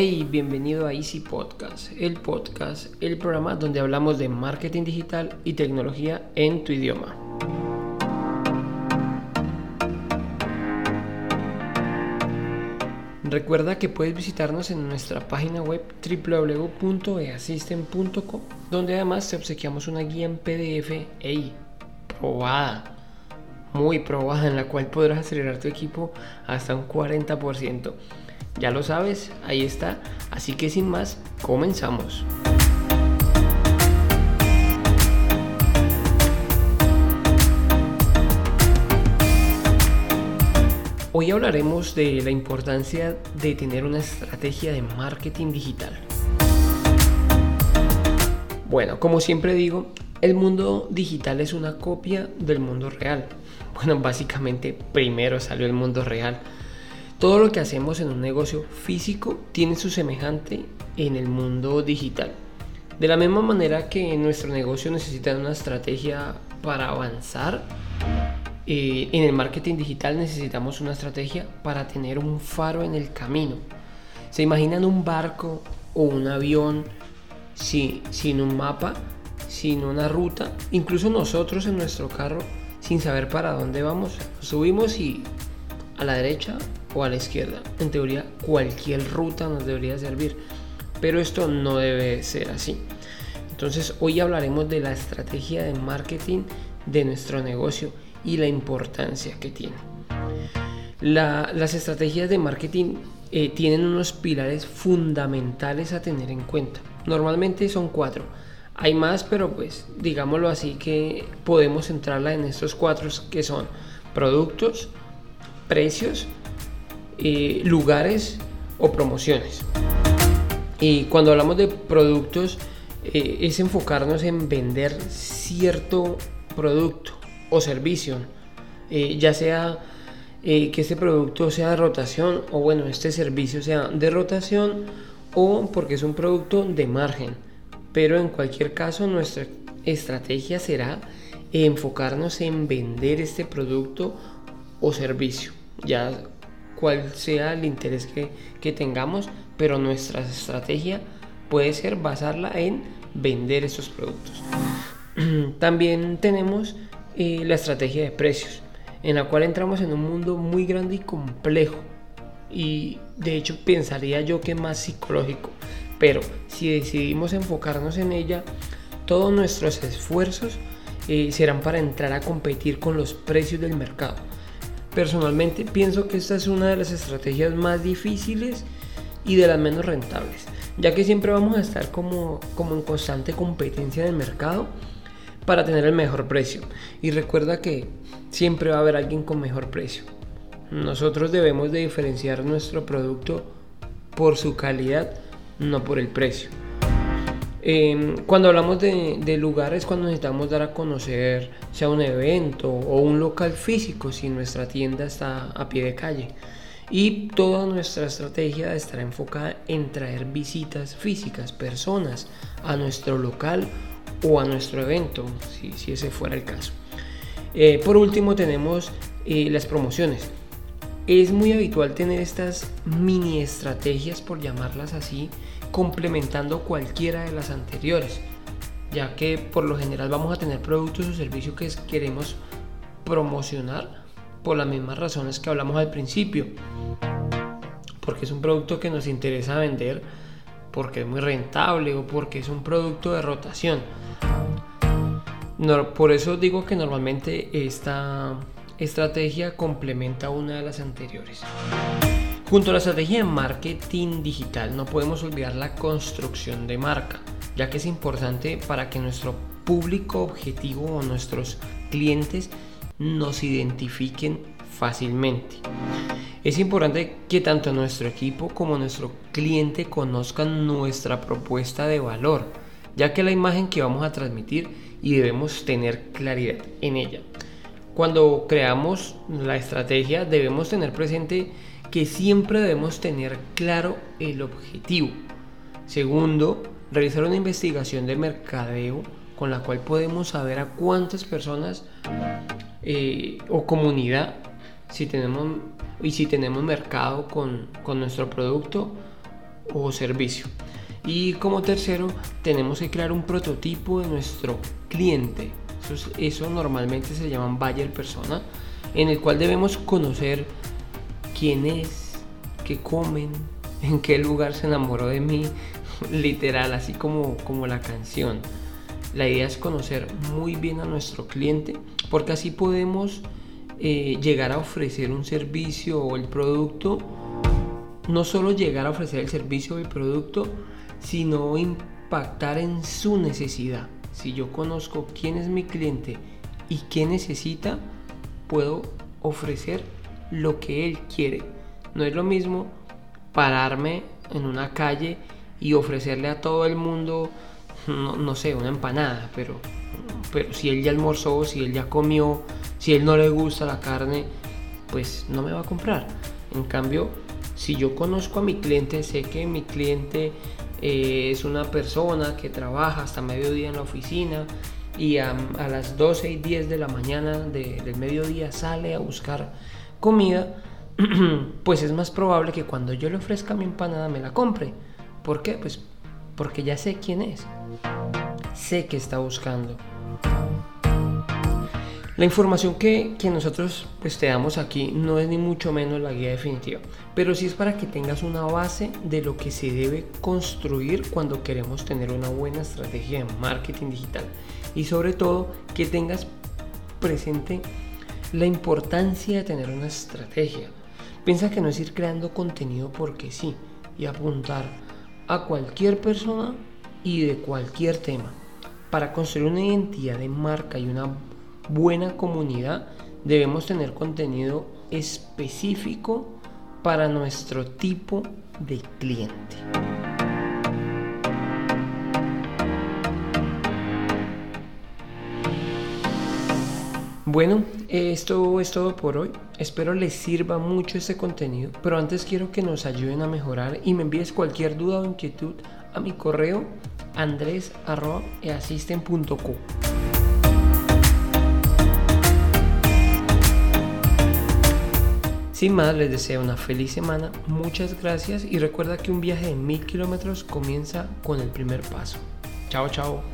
Hey, bienvenido a Easy Podcast, el podcast, el programa donde hablamos de marketing digital y tecnología en tu idioma. Recuerda que puedes visitarnos en nuestra página web www.easystem.com, donde además te obsequiamos una guía en PDF, hey, probada, muy probada, en la cual podrás acelerar tu equipo hasta un 40%. Ya lo sabes, ahí está. Así que sin más, comenzamos. Hoy hablaremos de la importancia de tener una estrategia de marketing digital. Bueno, como siempre digo, el mundo digital es una copia del mundo real. Bueno, básicamente primero salió el mundo real todo lo que hacemos en un negocio físico tiene su semejante en el mundo digital. De la misma manera que nuestro negocio necesita una estrategia para avanzar, eh, en el marketing digital necesitamos una estrategia para tener un faro en el camino. ¿Se imaginan un barco o un avión sin un mapa, sin una ruta? Incluso nosotros en nuestro carro, sin saber para dónde vamos, subimos y a la derecha o a la izquierda. En teoría, cualquier ruta nos debería servir, pero esto no debe ser así. Entonces, hoy hablaremos de la estrategia de marketing de nuestro negocio y la importancia que tiene. las estrategias de marketing eh, tienen unos pilares fundamentales a tener en cuenta. Normalmente son cuatro. Hay más, pero pues digámoslo así que podemos centrarla en estos cuatro que son productos, precios, eh, lugares o promociones. Y cuando hablamos de productos, eh, es enfocarnos en vender cierto producto o servicio, eh, ya sea que este producto sea de rotación o bueno, este servicio sea de rotación o porque es un producto de margen. Pero en cualquier caso, nuestra estrategia será enfocarnos en vender este producto o servicio. Ya cuál sea el interés que, tengamos, pero nuestra estrategia puede ser basarla en vender esos productos. También tenemos eh, la estrategia de precios, en la cual entramos en un mundo muy grande y complejo. Y de hecho pensaría yo que más psicológico. Pero si decidimos enfocarnos en ella, todos nuestros esfuerzos eh, serán para entrar a competir con los precios del mercado Personalmente pienso que esta es una de las estrategias más difíciles y de las menos rentables, ya que siempre vamos a estar como, como en constante competencia en el mercado para tener el mejor precio. Y recuerda que siempre va a haber alguien con mejor precio. Nosotros debemos de diferenciar nuestro producto por su calidad, no por el precio. Em, cuando hablamos de, lugares, cuando necesitamos dar a conocer, sea un evento o un local físico, si nuestra tienda está a pie de calle. Y toda nuestra estrategia estará enfocada en traer visitas físicas, personas a nuestro local o a nuestro evento, si, ese fuera el caso. Eh, por último tenemos eh, las promociones. Es muy habitual tener estas mini estrategias, por llamarlas así, complementando cualquiera de las anteriores, ya que por lo general vamos a tener productos o servicios que queremos promocionar por las mismas razones que hablamos al principio, porque es un producto que nos interesa vender, porque es muy rentable o porque es un producto de rotación. por eso digo que normalmente esta estrategia complementa una de las anteriores. Junto a la estrategia de marketing digital no podemos olvidar la construcción de marca, ya que es importante para que nuestro público objetivo o nuestros clientes nos identifiquen fácilmente. Es importante que tanto nuestro equipo como nuestro cliente conozcan nuestra propuesta de valor, ya que la imagen que vamos a transmitir y debemos tener claridad en ella. Cuando creamos la estrategia debemos tener presente que siempre debemos tener claro el objetivo. Segundo, realizar una investigación de mercadeo con la cual podemos saber a cuántas personas eh, o comunidad si tenemos y si tenemos mercado con, con nuestro producto o servicio. Y como tercero, tenemos que crear un prototipo de nuestro cliente. Eso, normalmente se llama buyer persona, en el cual debemos conocer quién es, qué comen, en qué lugar se enamoró de mí, literal, así como, como la canción. La idea es conocer muy bien a nuestro cliente porque así podemos eh, llegar a ofrecer un servicio o el producto, no solo llegar a ofrecer el servicio o el producto, sino impactar en su necesidad. Si yo conozco quién es mi cliente y qué necesita, puedo ofrecer lo que él quiere. No es lo mismo pararme en una calle y ofrecerle a todo el mundo, no, sé, una empanada, pero, pero si él ya almorzó, si él ya comió, si él no le gusta la carne, pues no me va a comprar. En cambio, si yo conozco a mi cliente, sé que mi cliente eh, es una persona que trabaja hasta mediodía en la oficina y a, las 12 y 10 de la mañana del mediodía sale a buscar comida, pues es más probable que cuando yo le ofrezca mi empanada me la compre. ¿Por qué? Pues porque ya sé quién es. Sé que está buscando. La información que, nosotros pues, te damos aquí no es ni mucho menos la guía definitiva, pero sí es para que tengas una base de lo que se debe construir cuando queremos tener una buena estrategia de marketing digital y sobre todo que tengas presente la importancia de tener una estrategia. Piensa que no es ir creando contenido porque sí y apuntar a cualquier persona y de cualquier tema. Para construir una identidad de marca y una buena comunidad debemos tener contenido específico para nuestro tipo de cliente. Bueno, esto es todo por hoy. Espero les sirva mucho este contenido, pero antes quiero que nos ayuden a mejorar y me envíes cualquier duda o inquietud a mi correo andres.easisten.co. Sin más, les deseo una feliz semana, muchas gracias y recuerda que un viaje de mil kilómetros comienza con el primer paso. Chao, chao.